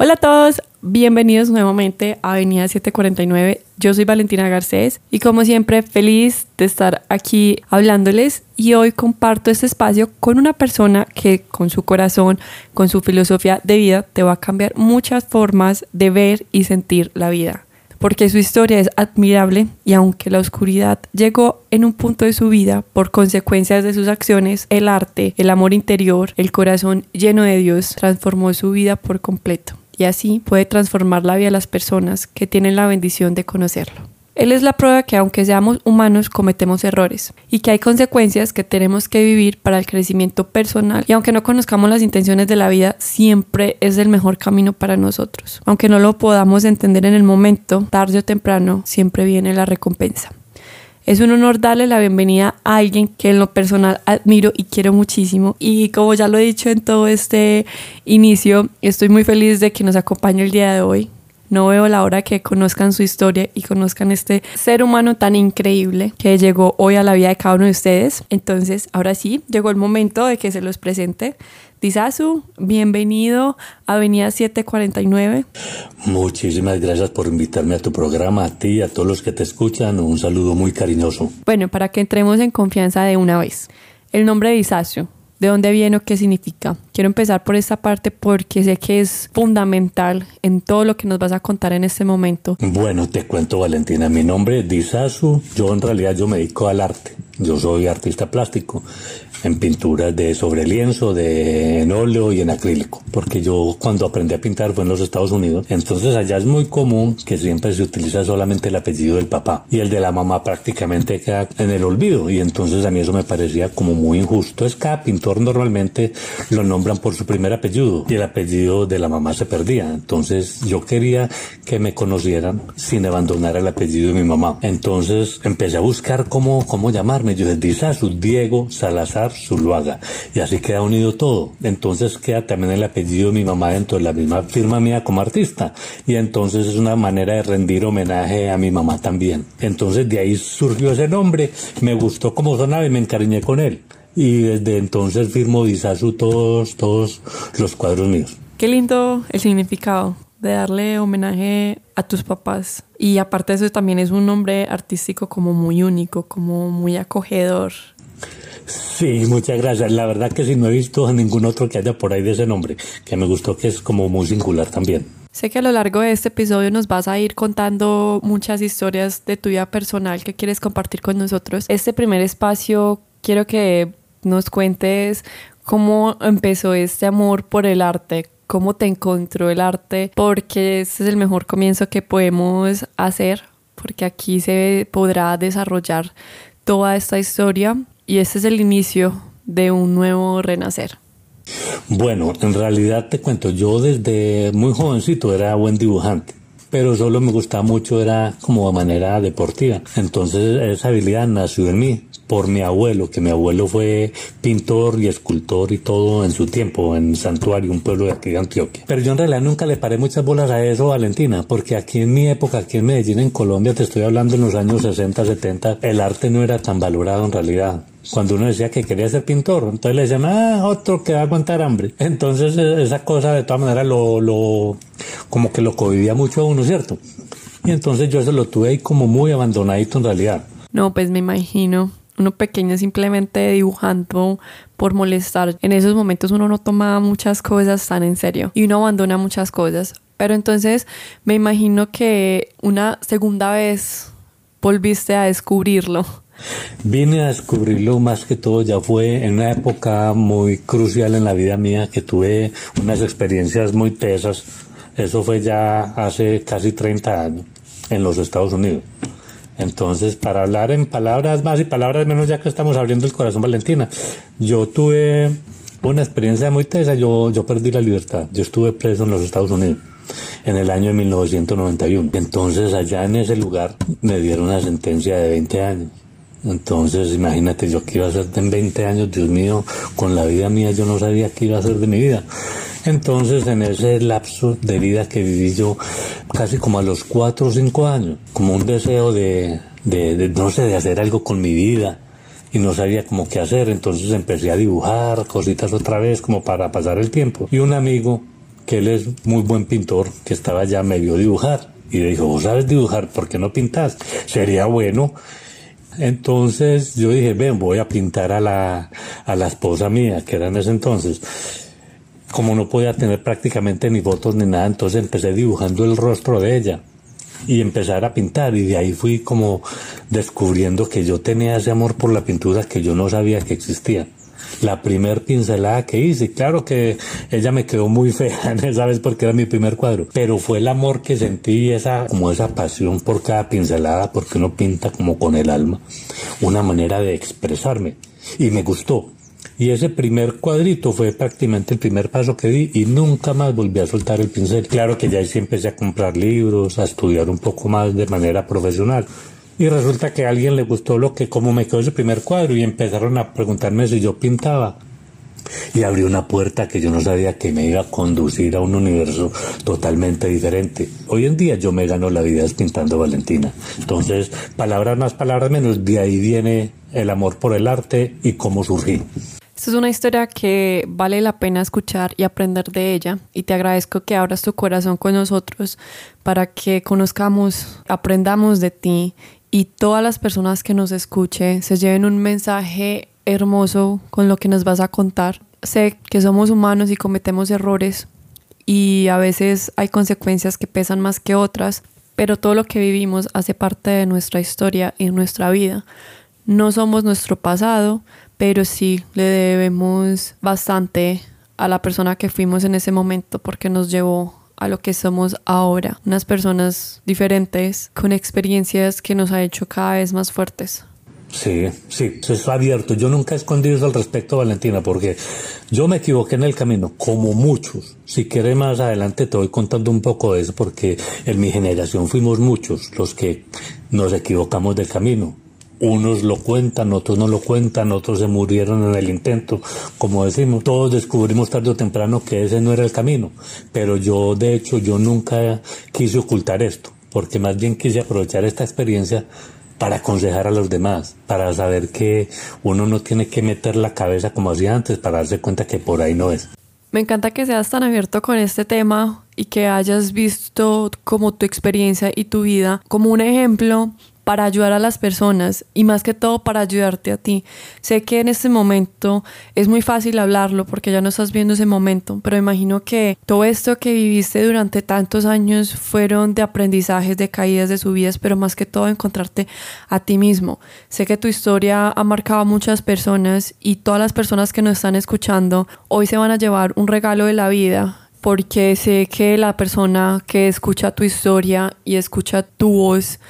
Hola a todos, bienvenidos nuevamente a Avenida 749. Yo soy Valentina Garcés y como siempre feliz de estar aquí hablándoles y hoy comparto este espacio con una persona que con su corazón, con su filosofía de vida te va a cambiar muchas formas de ver y sentir la vida. Porque su historia es admirable y aunque la oscuridad llegó en un punto de su vida por consecuencias de sus acciones, el arte, el amor interior, el corazón lleno de Dios transformó su vida por completo y así puede transformar la vida de las personas que tienen la bendición de conocerlo. Él es la prueba que aunque seamos humanos cometemos errores y que hay consecuencias que tenemos que vivir para el crecimiento personal y aunque no conozcamos las intenciones de la vida siempre es el mejor camino para nosotros. Aunque no lo podamos entender en el momento, tarde o temprano siempre viene la recompensa. Es un honor darle la bienvenida a alguien que en lo personal admiro y quiero muchísimo. Y como ya lo he dicho en todo este inicio, estoy muy feliz de que nos acompañe el día de hoy. No veo la hora que conozcan su historia y conozcan este ser humano tan increíble que llegó hoy a la vida de cada uno de ustedes. Entonces, ahora sí, llegó el momento de que se los presente. Disasu, bienvenido a Avenida 749. Muchísimas gracias por invitarme a tu programa, a ti y a todos los que te escuchan. Un saludo muy cariñoso. Bueno, para que entremos en confianza de una vez. El nombre de Disasu, ¿de dónde viene o qué significa? Quiero empezar por esta parte porque sé que es fundamental en todo lo que nos vas a contar en este momento. Bueno, te cuento Valentina, mi nombre es Disasu, yo en realidad yo me dedico al arte. Yo soy artista plástico en pinturas de sobre lienzo, de en óleo y en acrílico, porque yo cuando aprendí a pintar fue en los Estados Unidos, entonces allá es muy común que siempre se utiliza solamente el apellido del papá. Y el de la mamá prácticamente queda en el olvido. Y entonces a mí eso me parecía como muy injusto. Es cada pintor normalmente lo nombran por su primer apellido y el apellido de la mamá se perdía, entonces yo quería que me conocieran sin abandonar el apellido de mi mamá. Entonces empecé a buscar cómo, cómo llamarme, yo decía su Diego Salazar Y así queda unido todo. Entonces queda también el apellido de mi mamá dentro de la misma firma mía como artista. Y entonces es una manera de rendir homenaje a mi mamá también. Entonces de ahí surgió ese nombre. Me gustó como sonaba y me encariñé con él. Y desde entonces firmo Disasu todos, todos los cuadros míos. Qué lindo el significado de darle homenaje a tus papás. Y aparte de eso también es un nombre artístico como muy único, como muy acogedor. Sí, muchas gracias. La verdad que sí, no he visto a ningún otro que haya por ahí de ese nombre, que me gustó que es como muy singular también. Sé que a lo largo de este episodio nos vas a ir contando muchas historias de tu vida personal que quieres compartir con nosotros. Este primer espacio quiero que nos cuentes cómo empezó este amor por el arte, cómo te encontró el arte, porque ese es el mejor comienzo que podemos hacer, porque aquí se podrá desarrollar toda esta historia y este es el inicio de un nuevo renacer. Bueno, en realidad te cuento, yo desde muy jovencito era buen dibujante pero solo me gustaba mucho, era como de manera deportiva. Entonces esa habilidad nació en mí por mi abuelo, que mi abuelo fue pintor y escultor y todo en su tiempo, en Santuario, un pueblo de aquí de Antioquia. Pero yo en realidad nunca le paré muchas bolas a eso, Valentina, porque aquí en mi época, aquí en Medellín, en Colombia, te estoy hablando en los años 60, 70, el arte no era tan valorado en realidad cuando uno decía que quería ser pintor, entonces le decían, ah, otro que va a aguantar hambre. Entonces e, esa cosa de todas maneras lo, lo, como que lo convivía mucho a uno, ¿cierto? Y entonces yo eso lo tuve ahí como muy abandonadito en realidad. No, pues me imagino. Uno pequeño simplemente dibujando por molestar. En esos momentos uno no toma muchas cosas tan en serio y uno abandona muchas cosas. Pero entonces me imagino que una segunda vez volviste a descubrirlo. Vine a descubrirlo más que todo, ya fue en una época muy crucial en la vida mía que tuve unas experiencias muy pesas. Eso fue ya hace casi 30 años en los Estados Unidos. Entonces, para hablar en palabras más y palabras menos, ya que estamos abriendo el corazón, Valentina, yo tuve una experiencia muy tesa, yo, yo perdí la libertad. Yo estuve preso en los Estados Unidos en el año de 1991. Entonces, allá en ese lugar me dieron una sentencia de 20 años. Entonces, imagínate, yo que iba a hacer en 20 años, Dios mío, con la vida mía yo no sabía qué iba a hacer de mi vida. Entonces, en ese lapso de vida que viví yo, casi como a los 4 o 5 años, como un deseo de, de, no sé, de hacer algo con mi vida, y no sabía cómo qué hacer, entonces empecé a dibujar cositas otra vez como para pasar el tiempo. Y un amigo que él es muy buen pintor, que estaba ya medio dibujar. Y le dijo, ¿vos sabes dibujar? ¿Por qué no pintas? Sería bueno. Entonces yo dije, ven, voy a pintar a la, a la esposa mía, que era en ese entonces. Como no podía tener prácticamente ni fotos ni nada, entonces empecé dibujando el rostro de ella y empezar a pintar y de ahí fui como descubriendo que yo tenía ese amor por la pintura que yo no sabía que existía la primer pincelada que hice. Claro que ella me quedó muy fea, ¿sabes? Porque era mi primer cuadro. Pero fue el amor que sentí, esa, como esa pasión por cada pincelada, porque uno pinta como con el alma. Una manera de expresarme. Y me gustó. Y ese primer cuadrito fue prácticamente el primer paso que di y nunca más volví a soltar el pincel. Claro que ya sí empecé a comprar libros, a estudiar un poco más de manera profesional. Y resulta que a alguien le gustó lo que, como me quedó ese primer cuadro y empezaron a preguntarme si yo pintaba. Y abrió una puerta que yo no sabía que me iba a conducir a un universo totalmente diferente. Hoy en día yo me gano la vida pintando Valentina. Entonces, palabras más, palabras menos, de ahí viene el amor por el arte y cómo surgí. Esta es una historia que vale la pena escuchar y aprender de ella y te agradezco que abras tu corazón con nosotros para que conozcamos, aprendamos de ti y todas las personas que nos escuchen se lleven un mensaje hermoso con lo que nos vas a contar. Sé que somos humanos y cometemos errores y a veces hay consecuencias que pesan más que otras, pero todo lo que vivimos hace parte de nuestra historia y nuestra vida. No somos nuestro pasado, pero sí le debemos bastante a la persona que fuimos en ese momento porque nos llevó a lo que somos ahora, unas personas diferentes con experiencias que nos ha hecho cada vez más fuertes. Sí, sí, eso es abierto. Yo nunca he escondido eso al respecto, Valentina, porque yo me equivoqué en el camino, como muchos. Si quieres más adelante te voy contando un poco de eso, porque en mi generación fuimos muchos los que nos equivocamos del camino unos lo cuentan, otros no lo cuentan, otros se murieron en el intento. Como decimos, todos descubrimos tarde o temprano que ese no era el camino. Pero yo, de hecho, yo nunca quise ocultar esto, porque más bien quise aprovechar esta experiencia para aconsejar a los demás, para saber que uno no tiene que meter la cabeza como hacía antes para darse cuenta que por ahí no es. Me encanta que seas tan abierto con este tema y que hayas visto como tu experiencia y tu vida como un ejemplo para ayudar a las personas y más que todo para ayudarte a ti. Sé que en este momento es muy fácil hablarlo porque ya no estás viendo ese momento, pero imagino que todo esto que viviste durante tantos años fueron de aprendizajes, de caídas, de subidas, pero más que todo encontrarte a ti mismo. Sé que tu historia ha marcado a muchas personas y todas las personas que nos están escuchando hoy se van a llevar un regalo de la vida porque sé que la persona que escucha tu historia y escucha tu voz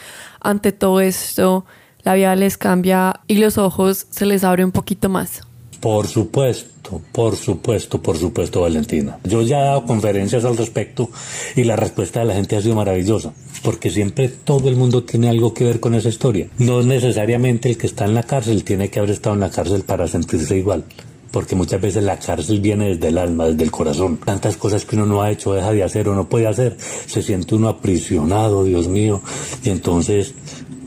ante todo esto la vida les cambia y los ojos se les abre un poquito más. Por supuesto, por supuesto, por supuesto, Valentina. Yo ya he dado conferencias al respecto y la respuesta de la gente ha sido maravillosa, porque siempre todo el mundo tiene algo que ver con esa historia. No necesariamente el que está en la cárcel tiene que haber estado en la cárcel para sentirse igual porque muchas veces la cárcel viene desde el alma, desde el corazón. Tantas cosas que uno no ha hecho, deja de hacer o no puede hacer, se siente uno aprisionado, Dios mío, y entonces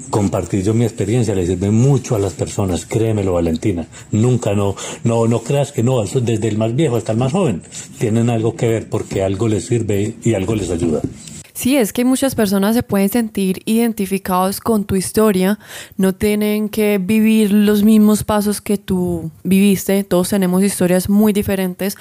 compartir yo mi experiencia le sirve mucho a las personas, créemelo Valentina, nunca no, no, no creas que no, desde el más viejo hasta el más joven, tienen algo que ver porque algo les sirve y algo les ayuda. Sí, es que muchas personas se pueden sentir identificados con tu historia, no tienen que vivir los mismos pasos que tú viviste, todos tenemos historias muy diferentes,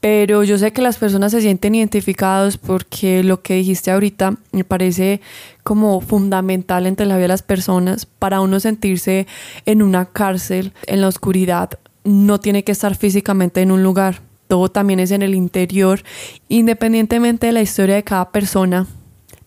pero yo sé que las personas se sienten identificados porque lo que dijiste ahorita me parece como fundamental entre la vida de las personas. Para uno sentirse en una cárcel, en la oscuridad, no tiene que estar físicamente en un lugar, todo también es en el interior, independientemente de la historia de cada persona,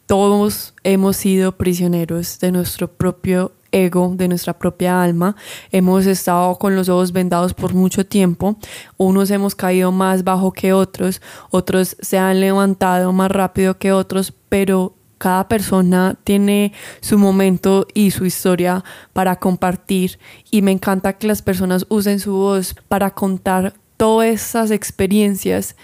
todos hemos sido prisioneros de nuestro propio ego, de nuestra propia alma. Hemos estado con los ojos vendados por mucho tiempo. Unos hemos caído más bajo que otros, otros se han levantado más rápido que otros, pero cada persona tiene su momento y su historia para compartir y me encanta que las personas usen su voz para contar todas esas experiencias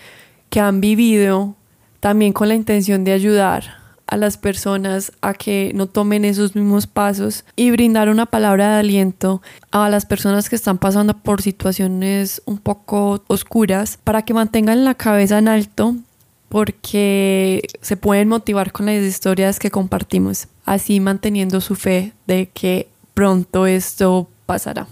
que han vivido también con la intención de ayudar a las personas a que no tomen esos mismos pasos y brindar una palabra de aliento a las personas que están pasando por situaciones un poco oscuras para que mantengan la cabeza en alto porque se pueden motivar con las historias que compartimos, así manteniendo su fe de que pronto esto pasará.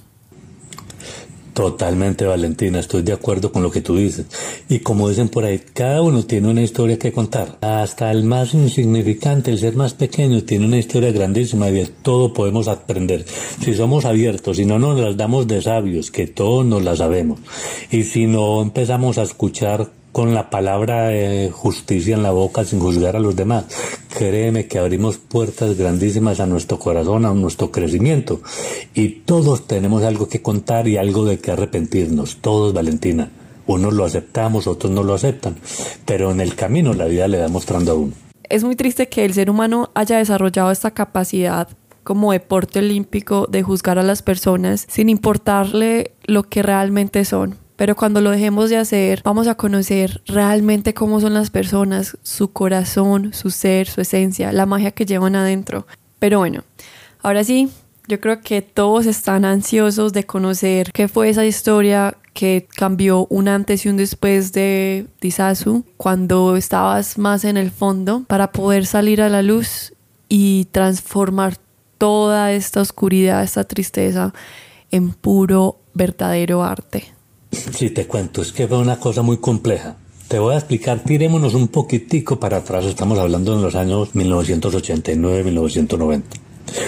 Totalmente, Valentina, estoy de acuerdo con lo que tú dices. Y como dicen por ahí, cada uno tiene una historia que contar. Hasta el más insignificante, el ser más pequeño, tiene una historia grandísima y de todo podemos aprender. Si somos abiertos y no nos las damos de sabios, que todos nos la sabemos. Y si no empezamos a escuchar con la palabra de justicia en la boca sin juzgar a los demás. Créeme que abrimos puertas grandísimas a nuestro corazón, a nuestro crecimiento. Y todos tenemos algo que contar y algo de que arrepentirnos. Todos, Valentina. Unos lo aceptamos, otros no lo aceptan. Pero en el camino la vida le da mostrando a uno. Es muy triste que el ser humano haya desarrollado esta capacidad como deporte olímpico de juzgar a las personas sin importarle lo que realmente son pero cuando lo dejemos de hacer, vamos a conocer realmente cómo son las personas, su corazón, su ser, su esencia, la magia que llevan adentro. Pero bueno, ahora sí, yo creo que todos están ansiosos de conocer qué fue esa historia que cambió un antes y un después de Disasu cuando estabas más en el fondo para poder salir a la luz y transformar toda esta oscuridad, esta tristeza en puro, verdadero arte. Sí, te cuento, es que fue una cosa muy compleja. Te voy a explicar, tirémonos un poquitico para atrás, estamos hablando en los años 1989-1990.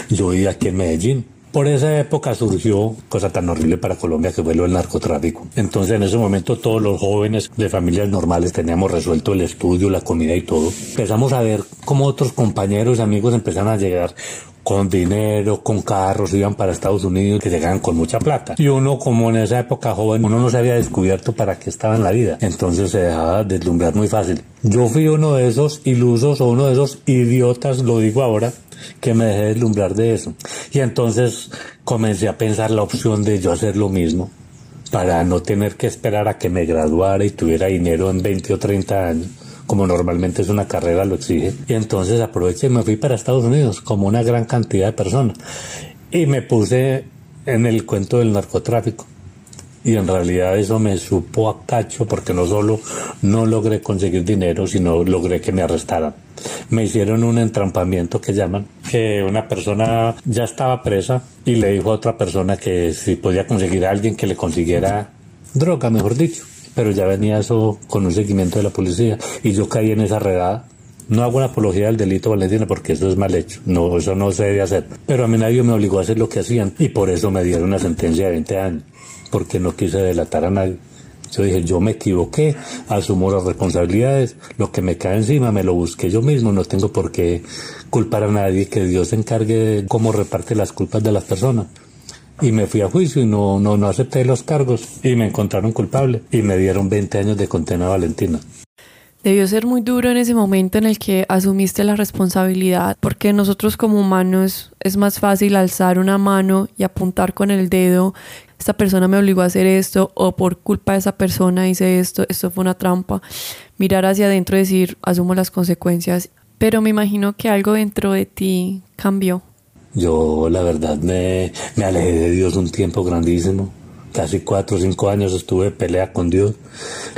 Yo vivía aquí en Medellín. Por esa época surgió cosa tan horrible para Colombia que fue lo del narcotráfico. Entonces en ese momento todos los jóvenes de familias normales teníamos resuelto el estudio, la comida y todo. Empezamos a ver cómo otros compañeros amigos empezaron a llegar con dinero, con carros, iban para Estados Unidos que llegaban con mucha plata. Y uno, como en esa época joven, uno no se había descubierto para qué estaba en la vida. Entonces se dejaba deslumbrar muy fácil. Yo fui uno de esos ilusos o uno de esos idiotas, lo digo ahora, que me dejé deslumbrar de eso. Y entonces comencé a pensar la opción de yo hacer lo mismo para no tener que esperar a que me graduara y tuviera dinero en 20 o 30 años como normalmente es una carrera, lo exige. Y entonces aproveché y me fui para Estados Unidos, como una gran cantidad de personas. Y me puse en el cuento del narcotráfico. Y en realidad eso me supo a cacho porque no solo no logré conseguir dinero, sino logré que me arrestaran. Me hicieron un entrampamiento que llaman, que una persona ya estaba presa y le dijo a otra persona que si podía conseguir a alguien que le consiguiera droga, mejor dicho pero ya venía eso con un seguimiento de la policía y yo caí en esa redada. No hago una apología del delito, Valentina, porque eso es mal hecho. No, eso no se debe hacer. Pero a mí nadie me obligó a hacer lo que hacían y por eso me dieron una sentencia de 20 años, porque no quise delatar a nadie. Yo dije, yo me equivoqué, asumo las responsabilidades, lo que me cae encima me lo busqué yo mismo, no tengo por qué culpar a nadie, que Dios se encargue de cómo reparte las culpas de las personas y me fui a juicio y no, no, no acepté los cargos y me encontraron culpable y me dieron 20 años de condena Valentina. Debió ser muy duro en ese momento en el que asumiste la responsabilidad, porque nosotros como humanos es más fácil alzar una mano y apuntar con el dedo, esta persona me obligó a hacer esto, o por culpa de esa persona hice esto, esto fue una trampa. Mirar hacia adentro y decir, asumo las consecuencias. Pero me imagino que algo dentro de ti cambió. Yo la verdad me, me alejé de Dios un tiempo grandísimo. Casi cuatro o cinco años estuve pelea con Dios.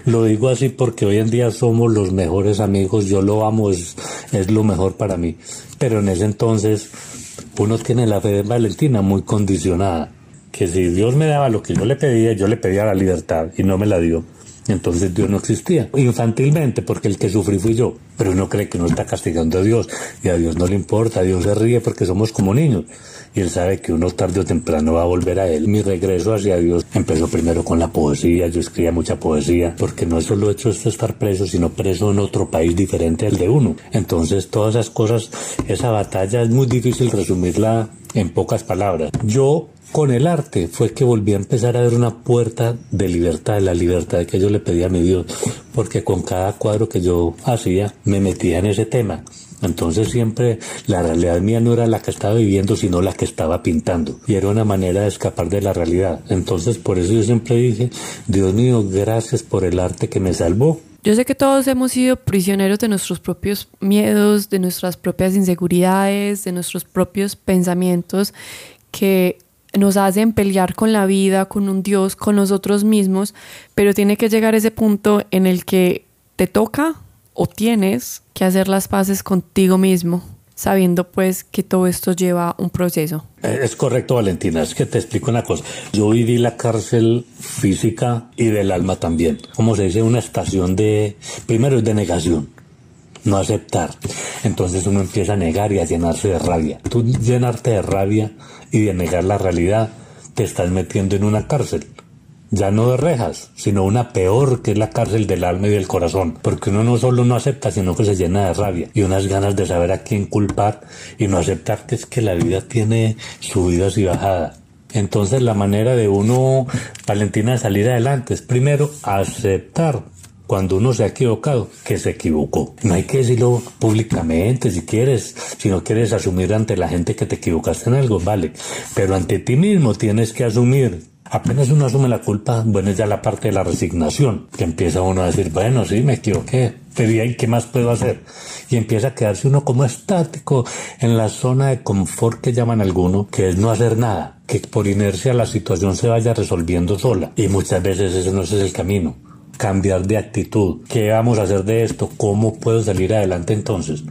Lo digo así porque hoy en día somos los mejores amigos. Yo lo amo, es, es lo mejor para mí. Pero en ese entonces uno tiene la fe de Valentina muy condicionada. Que si Dios me daba lo que yo le pedía, yo le pedía la libertad y no me la dio. Entonces Dios no existía. Infantilmente, porque el que sufrí fui yo. Pero uno cree que no está castigando a Dios. Y a Dios no le importa. A Dios se ríe porque somos como niños. Y Él sabe que uno tarde o temprano va a volver a Él. Mi regreso hacia Dios empezó primero con la poesía. Yo escribía mucha poesía. Porque no solo he hecho estar preso, sino preso en otro país diferente al de uno. Entonces todas esas cosas, esa batalla es muy difícil resumirla en pocas palabras. Yo con el arte fue que volví a empezar a ver una puerta de libertad, la libertad que yo le pedía a mi Dios, porque con cada cuadro que yo hacía me metía en ese tema. Entonces siempre la realidad mía no era la que estaba viviendo, sino la que estaba pintando. Y era una manera de escapar de la realidad. Entonces por eso yo siempre dije, Dios mío, gracias por el arte que me salvó. Yo sé que todos hemos sido prisioneros de nuestros propios miedos, de nuestras propias inseguridades, de nuestros propios pensamientos que nos hacen pelear con la vida, con un Dios, con nosotros mismos, pero tiene que llegar ese punto en el que te toca o tienes que hacer las paces contigo mismo, sabiendo pues que todo esto lleva un proceso. Eh, es correcto, Valentina. Es que te explico una cosa. Yo viví la cárcel física y del alma también. Como se dice, una estación de, primero es de negación no aceptar. Entonces uno empieza a negar y a llenarse de rabia. Tú llenarte de rabia y de negar la realidad, te estás metiendo en una cárcel. Ya no de rejas, sino una peor que es la cárcel del alma y del corazón. Porque uno no solo no acepta, sino que se llena de rabia y unas ganas de saber a quién culpar y no aceptar que es que la vida tiene subidas y bajadas. Entonces la manera de uno, Valentina, de salir adelante es primero aceptar cuando uno se ha equivocado, que se equivocó. No hay que decirlo públicamente si quieres, si no quieres asumir ante la gente que te equivocaste en algo, vale, pero ante ti mismo tienes que asumir. Apenas uno asume la culpa, bueno, es ya la parte de la resignación, que empieza uno a decir, bueno, sí, me equivoqué, pero ¿y qué más puedo hacer? Y empieza a quedarse uno como estático en la zona de confort que llaman algunos, que es no hacer nada, que por inercia la situación se vaya resolviendo sola. Y muchas veces ese no es el camino cambiar de actitud. ¿Qué vamos a hacer de esto? ¿Cómo puedo salir adelante entonces?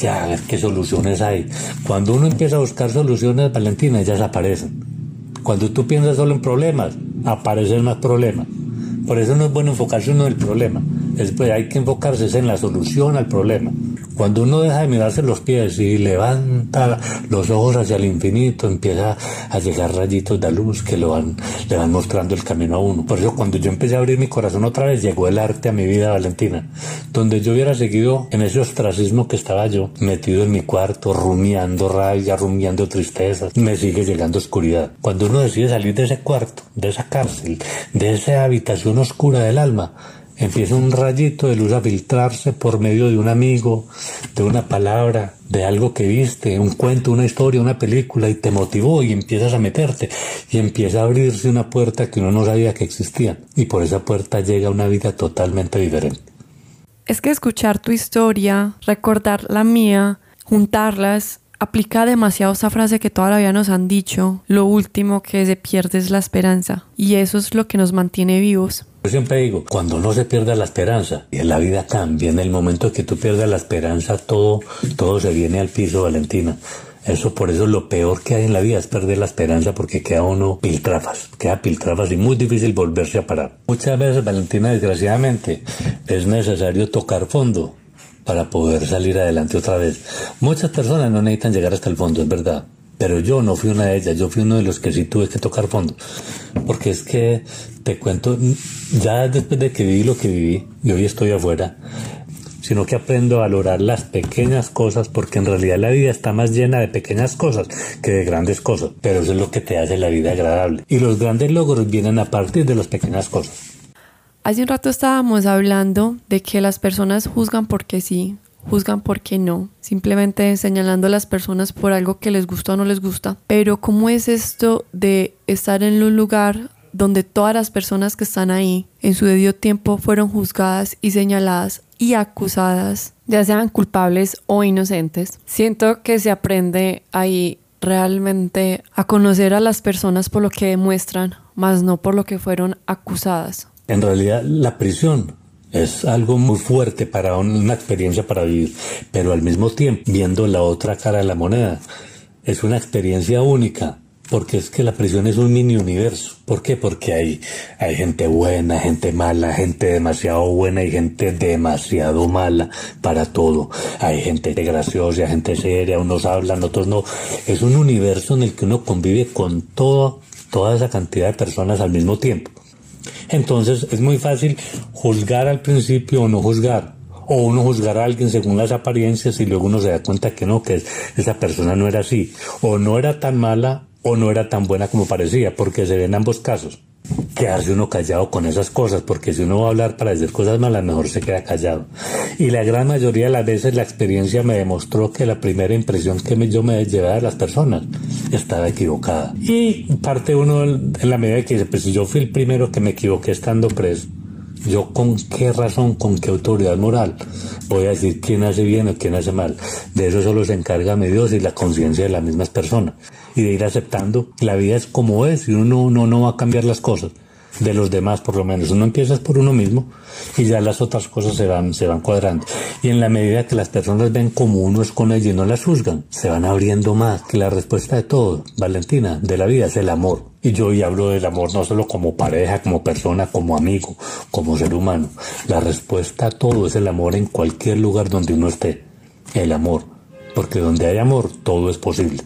Ya, a ver qué soluciones hay. Cuando uno empieza a buscar soluciones, Valentina, ellas aparecen. Cuando tú piensas solo en problemas, aparecen más problemas. Por eso no es bueno enfocarse uno en el problema. Después hay que enfocarse en la solución al problema. Cuando uno deja de mirarse los pies y levanta los ojos hacia el infinito, empieza a llegar rayitos de luz que lo van, le van mostrando el camino a uno. Por eso cuando yo empecé a abrir mi corazón otra vez, llegó el arte a mi vida, Valentina. Donde yo hubiera seguido en ese ostracismo que estaba yo, metido en mi cuarto, rumiando rabia, rumiando tristezas, me sigue llegando oscuridad. Cuando uno decide salir de ese cuarto, de esa cárcel, de esa habitación oscura del alma, empieza un rayito de luz a filtrarse por medio de un amigo, de una palabra, de algo que viste, un cuento, una historia, una película y te motivó y empiezas a meterte y empieza a abrirse una puerta que uno no sabía que existía y por esa puerta llega una vida totalmente diferente. Es que escuchar tu historia, recordar la mía, juntarlas, aplica demasiado esa frase que toda la vida nos han dicho, lo último que se pierde es la esperanza y eso es lo que nos mantiene vivos. Yo siempre digo, cuando no se pierde la esperanza, y en la vida cambia, en el momento que tú pierdes la esperanza, todo, todo se viene al piso, Valentina. Eso por eso lo peor que hay en la vida es perder la esperanza porque queda uno piltrafas, queda piltrafas y muy difícil volverse a parar. Muchas veces, Valentina, desgraciadamente, es necesario tocar fondo para poder salir adelante otra vez. Muchas personas no necesitan llegar hasta el fondo, es verdad. Pero yo no fui una de ellas, yo fui uno de los que sí tuve que tocar fondo. Porque es que, te cuento, ya después de que viví lo que viví, y hoy estoy afuera, sino que aprendo a valorar las pequeñas cosas, porque en realidad la vida está más llena de pequeñas cosas que de grandes cosas. Pero eso es lo que te hace la vida agradable. Y los grandes logros vienen a partir de las pequeñas cosas. Hace un rato estábamos hablando de que las personas juzgan porque sí, juzgan porque no, simplemente señalando a las personas por algo que les gusta o no les gusta. Pero ¿cómo es esto de estar en un lugar donde todas las personas que están ahí en su debido tiempo fueron juzgadas y señaladas y acusadas, ya sean culpables o inocentes? Siento que se aprende ahí realmente a conocer a las personas por lo que demuestran, más no por lo que fueron acusadas. En realidad, la prisión es algo muy fuerte para una experiencia para vivir, pero al mismo tiempo, viendo la otra cara de la moneda, es una experiencia única, porque es que la prisión es un mini universo. ¿Por qué? Porque hay, hay gente buena, gente mala, gente demasiado buena y gente demasiado mala para todo. Hay gente graciosa, gente seria, unos hablan, otros no. Es un universo en el que uno convive con todo, toda esa cantidad de personas al mismo tiempo. Entonces es muy fácil juzgar al principio o no juzgar. O uno juzgar a alguien según las apariencias y luego uno se da cuenta que no, que esa persona no era así. O no era tan mala o no era tan buena como parecía, porque se ven ambos casos quedarse uno callado con esas cosas, porque si uno va a hablar para decir cosas malas, mejor se queda callado. Y la gran mayoría de las veces la experiencia me demostró que la primera impresión que yo me llevaba de las personas estaba equivocada. Y parte uno en la medida que pues si yo fui el primero que me equivoqué estando preso, yo con qué razón, con qué autoridad moral voy a decir quién hace bien o quién hace mal. De eso solo se encarga mi Dios y la conciencia de las mismas personas. Y de ir aceptando, la vida es como es y uno no, no va a cambiar las cosas. de los demás por lo menos. Uno empieza por uno mismo y ya las otras cosas se van, se van cuadrando. Y en la medida que las personas ven como uno es con ella y no las juzgan, se van abriendo más. Que la respuesta de todo, Valentina, de la vida es el amor. Y yo hoy hablo del amor no solo como pareja, como persona, como amigo, como ser humano. La respuesta a todo es el amor en cualquier lugar donde uno esté. El amor. Porque donde hay amor, todo es posible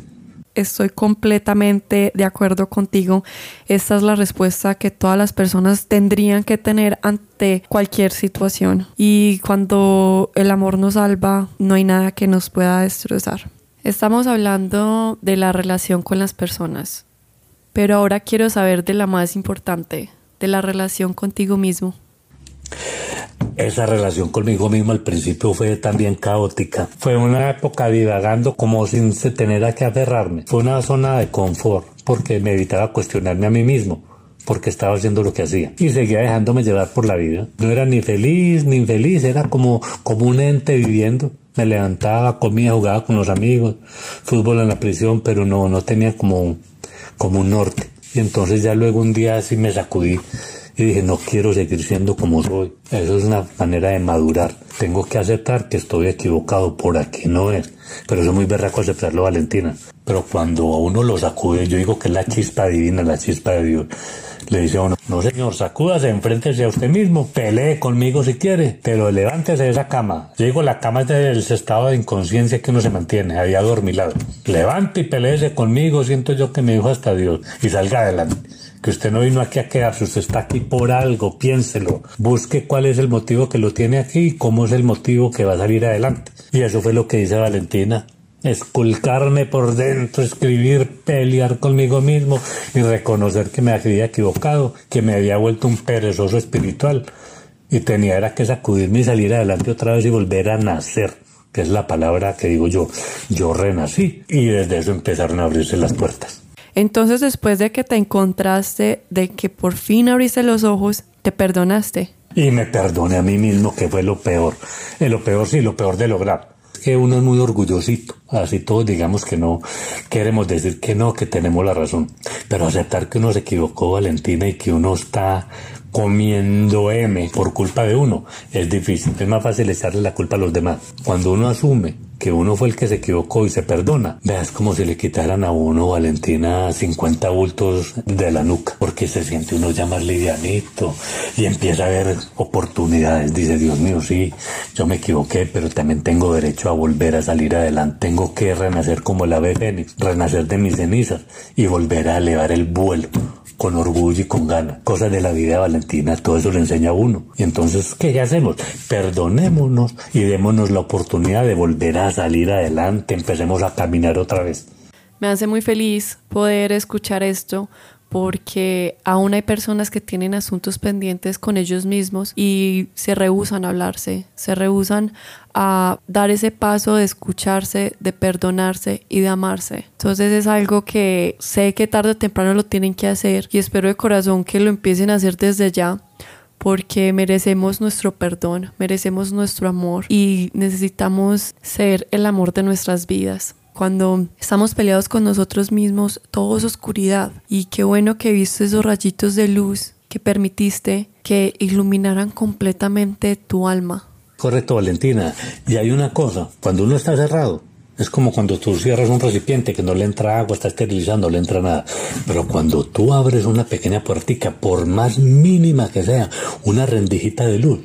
estoy completamente de acuerdo contigo. Esta es la respuesta que todas las personas tendrían que tener ante cualquier situación. Y cuando el amor nos salva, no hay nada que nos pueda destrozar. Estamos hablando de la relación con las personas, pero ahora quiero saber de la más importante, de la relación contigo mismo. Esa relación conmigo mismo al principio fue también caótica. Fue una época divagando como sin tener a qué aferrarme. Fue una zona de confort porque me evitaba cuestionarme a mí mismo porque estaba haciendo lo que hacía y seguía dejándome llevar por la vida. No era ni feliz ni infeliz, era como, como un ente viviendo. Me levantaba, comía, jugaba con los amigos, fútbol en la prisión, pero no, no tenía como, como un norte. Y entonces ya luego un día así me sacudí y dije, no quiero seguir siendo como soy. Eso es una manera de madurar. Tengo que aceptar que estoy equivocado, por aquí no es. Pero eso es muy berraco aceptarlo, Valentina. Pero cuando a uno lo sacude, yo digo que es la chispa divina, la chispa de Dios. Le dice a uno, no señor, sacúdase, enfréntese a usted mismo, pelee conmigo si quiere, pero levántese de esa cama. Yo digo, la cama es del estado de inconsciencia que uno se mantiene, ahí adormilado. Levante y peleese conmigo, siento yo que me dijo hasta Dios, y salga adelante que usted no vino aquí a quedarse, usted está aquí por algo, piénselo, busque cuál es el motivo que lo tiene aquí y cómo es el motivo que va a salir adelante. Y eso fue lo que dice Valentina, esculcarme por dentro, escribir, pelear conmigo mismo y reconocer que me había equivocado, que me había vuelto un perezoso espiritual y tenía que sacudirme y salir adelante otra vez y volver a nacer, que es la palabra que digo yo, yo renací y desde eso empezaron a abrirse las puertas. Entonces después de que te encontraste, de que por fin abriste los ojos, te perdonaste. Y me perdoné a mí mismo, que fue lo peor. Eh, lo peor sí, lo peor de lograr. Que uno es muy orgullosito, así todos digamos que no, queremos decir que no, que tenemos la razón. Pero aceptar que uno se equivocó, Valentina, y que uno está comiendo M por culpa de uno, es difícil. Es más fácil echarle la culpa a los demás. Cuando uno asume que uno fue el que se equivocó y se perdona. Veas como si le quitaran a uno, Valentina, 50 bultos de la nuca, porque se siente uno ya más livianito y empieza a ver oportunidades. Dice, Dios mío, sí, yo me equivoqué, pero también tengo derecho a volver a salir adelante. Tengo que renacer como el ave fénix, renacer de mis cenizas y volver a elevar el vuelo con orgullo y con ganas. Cosas de la vida Valentina, todo eso le enseña a uno. Y entonces, ¿qué hacemos? Perdonémonos y démonos la oportunidad de volver a salir adelante, empecemos a caminar otra vez. Me hace muy feliz poder escuchar esto porque aún hay personas que tienen asuntos pendientes con ellos mismos y se rehusan a hablarse, se rehusan a dar ese paso de escucharse, de perdonarse y de amarse. Entonces es algo que sé que tarde o temprano lo tienen que hacer y espero de corazón que lo empiecen a hacer desde ya porque merecemos nuestro perdón, merecemos nuestro amor y necesitamos ser el amor de nuestras vidas. Cuando estamos peleados con nosotros mismos, todo es oscuridad. Y qué bueno que viste esos rayitos de luz que permitiste que iluminaran completamente tu alma. Correcto, Valentina. Y hay una cosa, cuando uno está cerrado, es como cuando tú cierras un recipiente que no le entra agua, está esterilizando, no le entra nada. Pero cuando tú abres una pequeña puertica, por más mínima que sea, una rendijita de luz,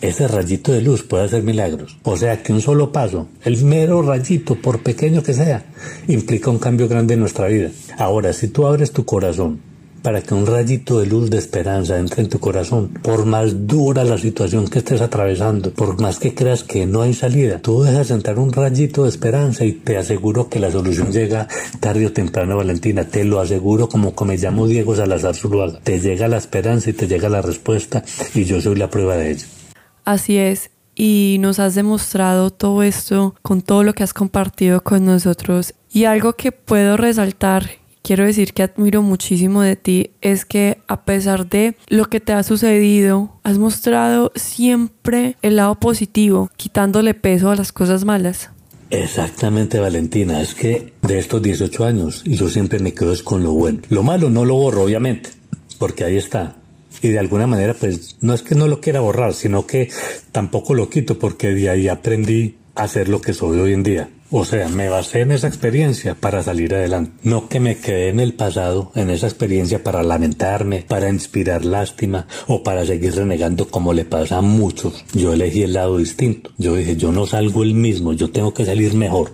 ese rayito de luz puede hacer milagros. O sea que un solo paso, el mero rayito, por pequeño que sea, implica un cambio grande en nuestra vida. Ahora, si tú abres tu corazón para que un rayito de luz de esperanza entre en tu corazón. Por más dura la situación que estés atravesando, por más que creas que no hay salida, tú dejas entrar un rayito de esperanza y te aseguro que la solución llega tarde o temprano, Valentina. Te lo aseguro como, me llamo Diego Salazar Zuluaga. Te llega la esperanza y te llega la respuesta y yo soy la prueba de ello. Así es, y nos has demostrado todo esto con todo lo que has compartido con nosotros. Y algo que puedo resaltar, quiero decir que admiro muchísimo de ti, es que a pesar de lo que te ha sucedido, has mostrado siempre el lado positivo, quitándole peso a las cosas malas. Exactamente, Valentina. Es que de estos 18 años, yo siempre me quedo con lo bueno. Lo malo no lo borro, obviamente, porque ahí está y de alguna manera pues no es que no lo quiera borrar, sino que tampoco lo quito porque de ahí aprendí a ser lo que soy hoy en día. O sea, me basé en esa experiencia para salir adelante. No que me quedé en el pasado, en esa experiencia para lamentarme, para inspirar lástima o para seguir renegando como le pasa a muchos. Yo elegí el lado distinto. Yo dije, yo no salgo el mismo, yo tengo que salir mejor.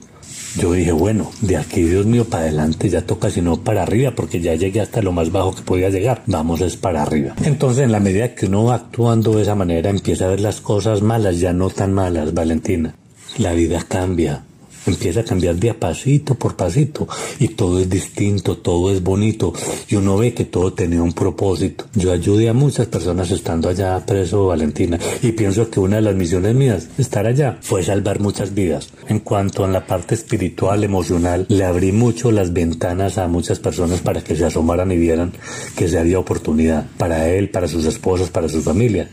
Yo dije, bueno, de aquí, Dios mío, para adelante ya toca, sino para arriba, porque ya llegué hasta lo más bajo que podía llegar. Vamos es para arriba. Entonces, en la medida que uno va actuando de esa manera, empieza a ver las cosas malas, ya no tan malas, Valentina. La vida cambia, empieza a cambiar de pasito por pasito y todo es distinto, todo es bonito y uno ve que todo tenía un propósito. Yo ayudé a muchas personas estando allá preso Valentina y pienso que una de las misiones mías, estar allá, fue salvar muchas vidas. En cuanto a la parte espiritual, emocional, le abrí mucho las ventanas a muchas personas para que se asomaran y vieran que se había oportunidad para él, para sus esposas, para su familia.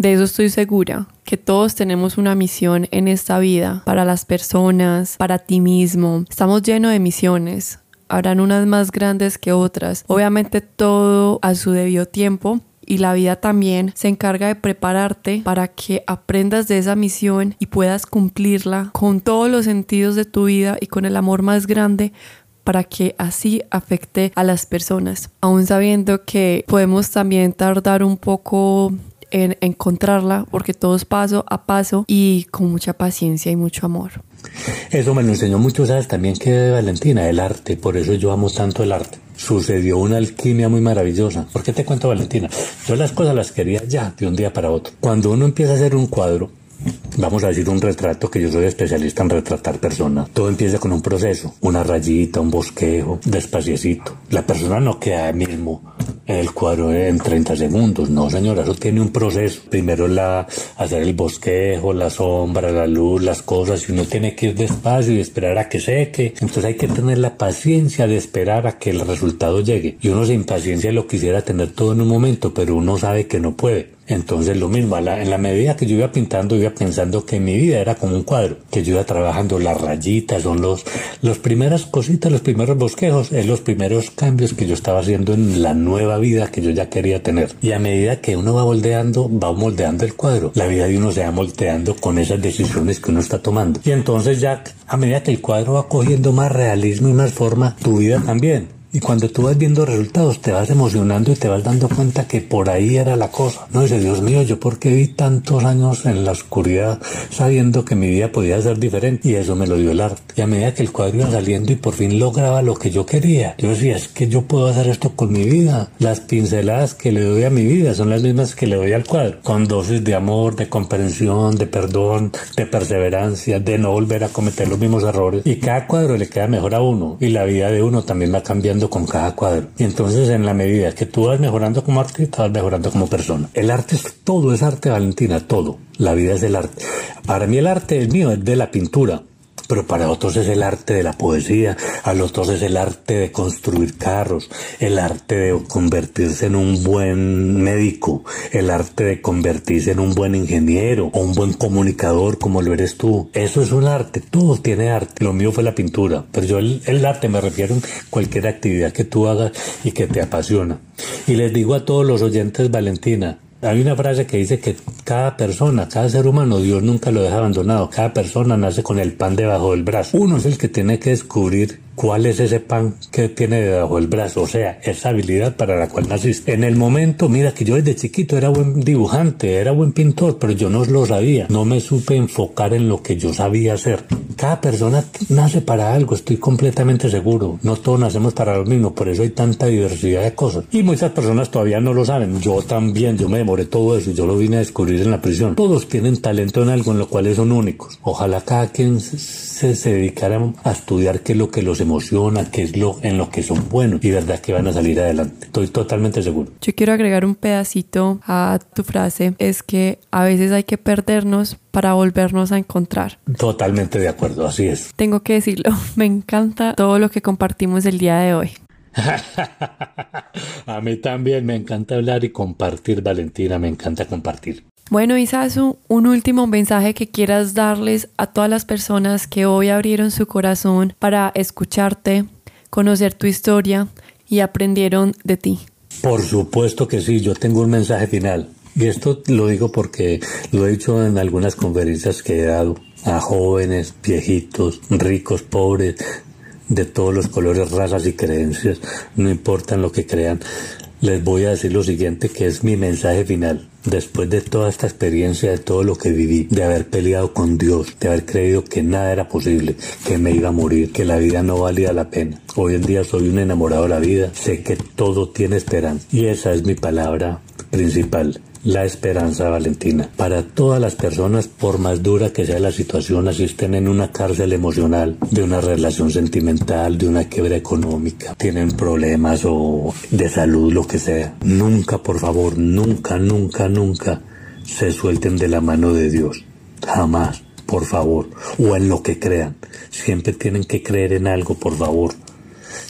De eso estoy segura, que todos tenemos una misión en esta vida, para las personas, para ti mismo. Estamos llenos de misiones. Habrán unas más grandes que otras. Obviamente todo a su debido tiempo, y la vida también se encarga de prepararte para que aprendas de esa misión y puedas cumplirla con todos los sentidos de tu vida y con el amor más grande para que así afecte a las personas, aún sabiendo que podemos también tardar un poco en encontrarla porque todo es paso a paso y con mucha paciencia y mucho amor. Eso me lo enseñó mucho, sabes, también que Valentina, el arte, por eso yo amo tanto el arte. Sucedió una alquimia muy maravillosa. ¿Por qué te cuento, Valentina? Yo las cosas las quería ya, de un día para otro. Cuando uno empieza a hacer un cuadro, vamos a decir un retrato, que yo soy especialista en retratar personas. Todo empieza con un proceso, una rayita, un bosquejo, despaciecito. La persona no queda mismo el cuadro en 30 segundos. No, señora, eso tiene un proceso. Primero la, hacer el bosquejo, la sombra, la luz, las cosas, y uno tiene que ir despacio y esperar a que seque. Entonces hay que tener la paciencia de esperar a que el resultado llegue. Y uno sin paciencia lo quisiera tener todo en un momento, pero uno sabe que no puede. Entonces lo mismo, en la medida que yo iba pintando, iba pensando que mi vida era como un cuadro, que yo iba trabajando las rayitas, son los, los primeras cositas, los primeros bosquejos, es los primeros cambios que yo estaba haciendo en la nueva vida que yo ya quería tener. Y a medida que uno va moldeando, va moldeando el cuadro. La vida de uno se va moldeando con esas decisiones que uno está tomando. Y entonces ya a medida que el cuadro va cogiendo más realismo y más forma, tu vida también. Y cuando tú vas viendo resultados, te vas emocionando y te vas dando cuenta que por ahí era la cosa. No dice, Dios mío, yo por qué vi tantos años en la oscuridad sabiendo que mi vida podía ser diferente. Y eso me lo dio el arte. Y a medida que el cuadro iba saliendo y por fin lograba lo que yo quería, yo decía, es que yo puedo hacer esto con mi vida. Las pinceladas que le doy a mi vida son las mismas que le doy al cuadro. Con dosis de amor, de comprensión, de perdón, de perseverancia, de no volver a cometer los mismos errores. Y cada cuadro le queda mejor a uno. Y la vida de uno también va cambiando con cada cuadro. Y entonces en la medida que tú vas mejorando como artista, vas mejorando como persona. El arte es todo, es arte, Valentina, todo. La vida es del arte. Para mí el arte es mío, es de la pintura pero para otros es el arte de la poesía, a los otros es el arte de construir carros, el arte de convertirse en un buen médico, el arte de convertirse en un buen ingeniero o un buen comunicador como lo eres tú. Eso es un arte, todo tiene arte. Lo mío fue la pintura, pero yo el, el arte me refiero a cualquier actividad que tú hagas y que te apasiona. Y les digo a todos los oyentes, Valentina, hay una frase que dice que cada persona, cada ser humano, Dios nunca lo deja abandonado. Cada persona nace con el pan debajo del brazo. Uno es el que tiene que descubrir cuál es ese pan que tiene debajo del brazo, o sea, esa habilidad para la cual naciste. En el momento, mira que yo desde chiquito era buen dibujante, era buen pintor, pero yo no lo sabía, no me supe enfocar en lo que yo sabía hacer. Cada persona nace para algo, estoy completamente seguro, no todos nacemos para lo mismo, por eso hay tanta diversidad de cosas. Y muchas personas todavía no lo saben, yo también, yo me demoré todo eso, yo lo vine a descubrir en la prisión. Todos tienen talento en algo en lo cual son únicos. Ojalá cada quien se, se dedicara a estudiar qué es lo que los emociona, qué es lo en lo que son buenos y verdad que van a salir adelante. Estoy totalmente seguro. Yo quiero agregar un pedacito a tu frase, es que a veces hay que perdernos para volvernos a encontrar. Totalmente de acuerdo, así es. Tengo que decirlo, me encanta todo lo que compartimos el día de hoy. a mí también me encanta hablar y compartir, Valentina, me encanta compartir. Bueno, Isasu, un último mensaje que quieras darles a todas las personas que hoy abrieron su corazón para escucharte, conocer tu historia y aprendieron de ti. Por supuesto que sí, yo tengo un mensaje final. Y esto lo digo porque lo he dicho en algunas conferencias que he dado a jóvenes, viejitos, ricos, pobres, de todos los colores, razas y creencias, no importan lo que crean. Les voy a decir lo siguiente que es mi mensaje final. Después de toda esta experiencia, de todo lo que viví, de haber peleado con Dios, de haber creído que nada era posible, que me iba a morir, que la vida no valía la pena. Hoy en día soy un enamorado de la vida, sé que todo tiene esperanza y esa es mi palabra principal la esperanza, Valentina. Para todas las personas, por más dura que sea la situación, así estén en una cárcel emocional, de una relación sentimental, de una quiebra económica, tienen problemas o de salud, lo que sea. Nunca, por favor, nunca, nunca, nunca se suelten de la mano de Dios. Jamás, por favor. O en lo que crean. Siempre tienen que creer en algo, por favor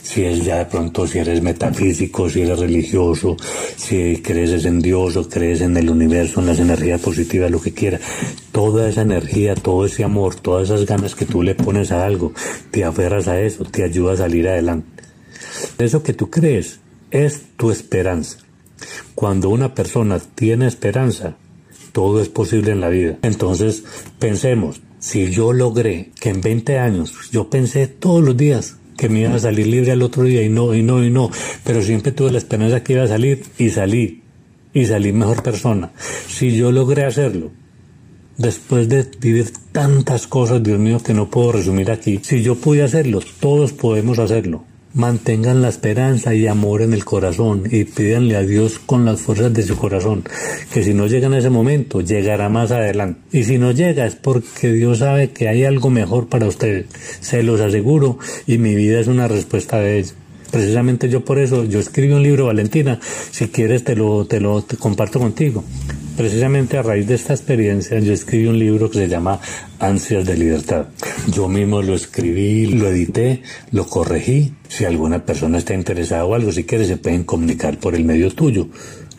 si es ya de pronto, si eres metafísico, si eres religioso, si crees en Dios o crees en el universo, en las energías positivas, lo que quieras. Toda esa energía, todo ese amor, todas esas ganas que tú le pones a algo, te aferras a eso, te ayuda a salir adelante. Eso que tú crees es tu esperanza. Cuando una persona tiene esperanza, todo es posible en la vida. Entonces, pensemos, si yo logré que en 20 años, yo pensé todos los días, que me iba a salir libre al otro día y no, y no, y no. Pero siempre tuve la esperanza que iba a salir y salí. Y salí mejor persona. Si yo logré hacerlo, después de vivir tantas cosas, Dios mío, que no puedo resumir aquí, si yo pude hacerlo, todos podemos hacerlo. Mantengan la esperanza y amor en el corazón y pídanle a Dios con las fuerzas de su corazón que si no llegan a ese momento, llegará más adelante. Y si no llega es porque Dios sabe que hay algo mejor para ustedes. Se los aseguro y mi vida es una respuesta de ello. Precisamente yo por eso, yo escribí un libro, Valentina, si quieres te lo, te lo comparto contigo. Precisamente a raíz de esta experiencia yo escribí un libro que se llama Ansias de Libertad. Yo mismo lo escribí, lo edité, lo corregí. Si alguna persona está interesada o algo, si quiere se pueden comunicar por el medio tuyo.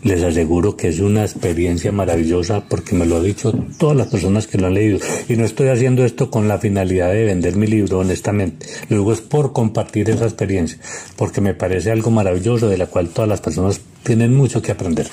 Les aseguro que es una experiencia maravillosa porque me lo han dicho todas las personas que lo han leído. Y no estoy haciendo esto con la finalidad de vender mi libro, honestamente. Luego es por compartir esa experiencia, porque me parece algo maravilloso de la cual todas las personas tienen mucho que aprender.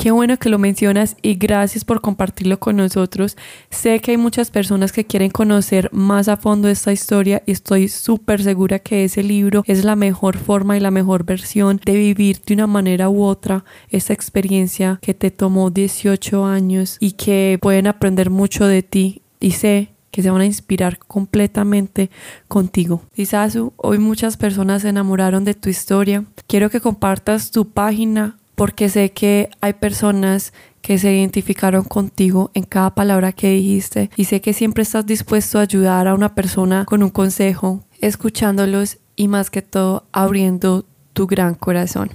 Qué bueno que lo mencionas y gracias por compartirlo con nosotros. Sé que hay muchas personas que quieren conocer más a fondo esta historia y estoy súper segura que ese libro es la mejor forma y la mejor versión de vivir de una manera u otra esta experiencia que te tomó 18 años y que pueden aprender mucho de ti y sé que se van a inspirar completamente contigo. Isasu, hoy muchas personas se enamoraron de tu historia. Quiero que compartas tu página porque sé que hay personas que se identificaron contigo en cada palabra que dijiste y sé que siempre estás dispuesto a ayudar a una persona con un consejo, escuchándolos y más que todo abriendo tu gran corazón.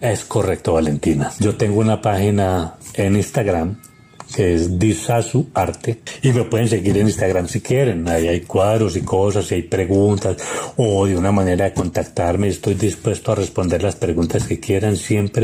Es correcto, Valentina. Yo tengo una página en Instagram que es Disasu Arte. Y me pueden seguir en Instagram si quieren. Ahí hay cuadros y cosas, y hay preguntas, o de una manera de contactarme. Estoy dispuesto a responder las preguntas que quieran, siempre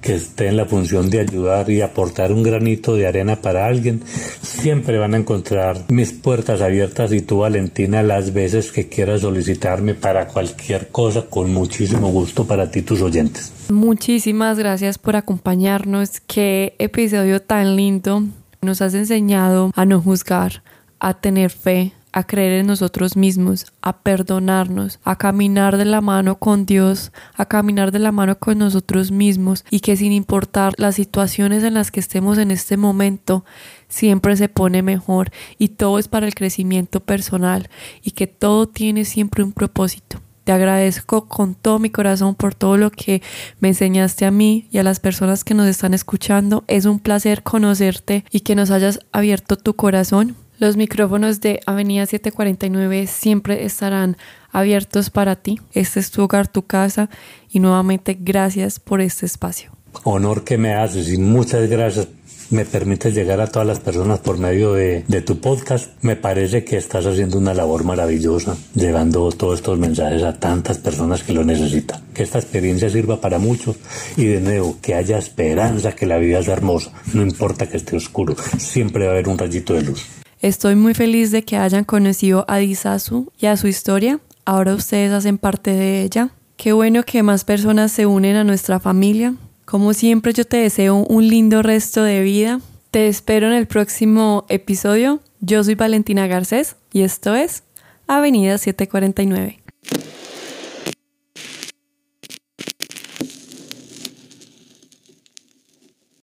que esté en la función de ayudar y aportar un granito de arena para alguien. Siempre van a encontrar mis puertas abiertas y tú, Valentina, las veces que quieras solicitarme para cualquier cosa, con muchísimo gusto para ti, tus oyentes. Muchísimas gracias por acompañarnos. Qué episodio tan lindo. Nos has enseñado a no juzgar, a tener fe, a creer en nosotros mismos, a perdonarnos, a caminar de la mano con Dios, a caminar de la mano con nosotros mismos y que sin importar las situaciones en las que estemos en este momento, siempre se pone mejor y todo es para el crecimiento personal y que todo tiene siempre un propósito. Te agradezco con todo mi corazón por todo lo que me enseñaste a mí y a las personas que nos están escuchando. Es un placer conocerte y que nos hayas abierto tu corazón. Los micrófonos de Avenida 749 siempre estarán abiertos para ti. Este es tu hogar, tu casa y nuevamente gracias por este espacio. Honor que me haces y muchas gracias me permites llegar a todas las personas por medio de, tu podcast. Me parece que estás haciendo una labor maravillosa, llevando todos estos mensajes a tantas personas que lo necesitan. Que esta experiencia sirva para muchos y de nuevo, que haya esperanza, que la vida es hermosa, no importa que esté oscuro, siempre va a haber un rayito de luz. Estoy muy feliz de que hayan conocido a Disasu y a su historia. Ahora ustedes hacen parte de ella Qué bueno que más personas se unen a nuestra familia. Como siempre yo te deseo un lindo resto de vida. Te espero en el próximo episodio. Yo soy Valentina Garcés y esto es Avenida 749.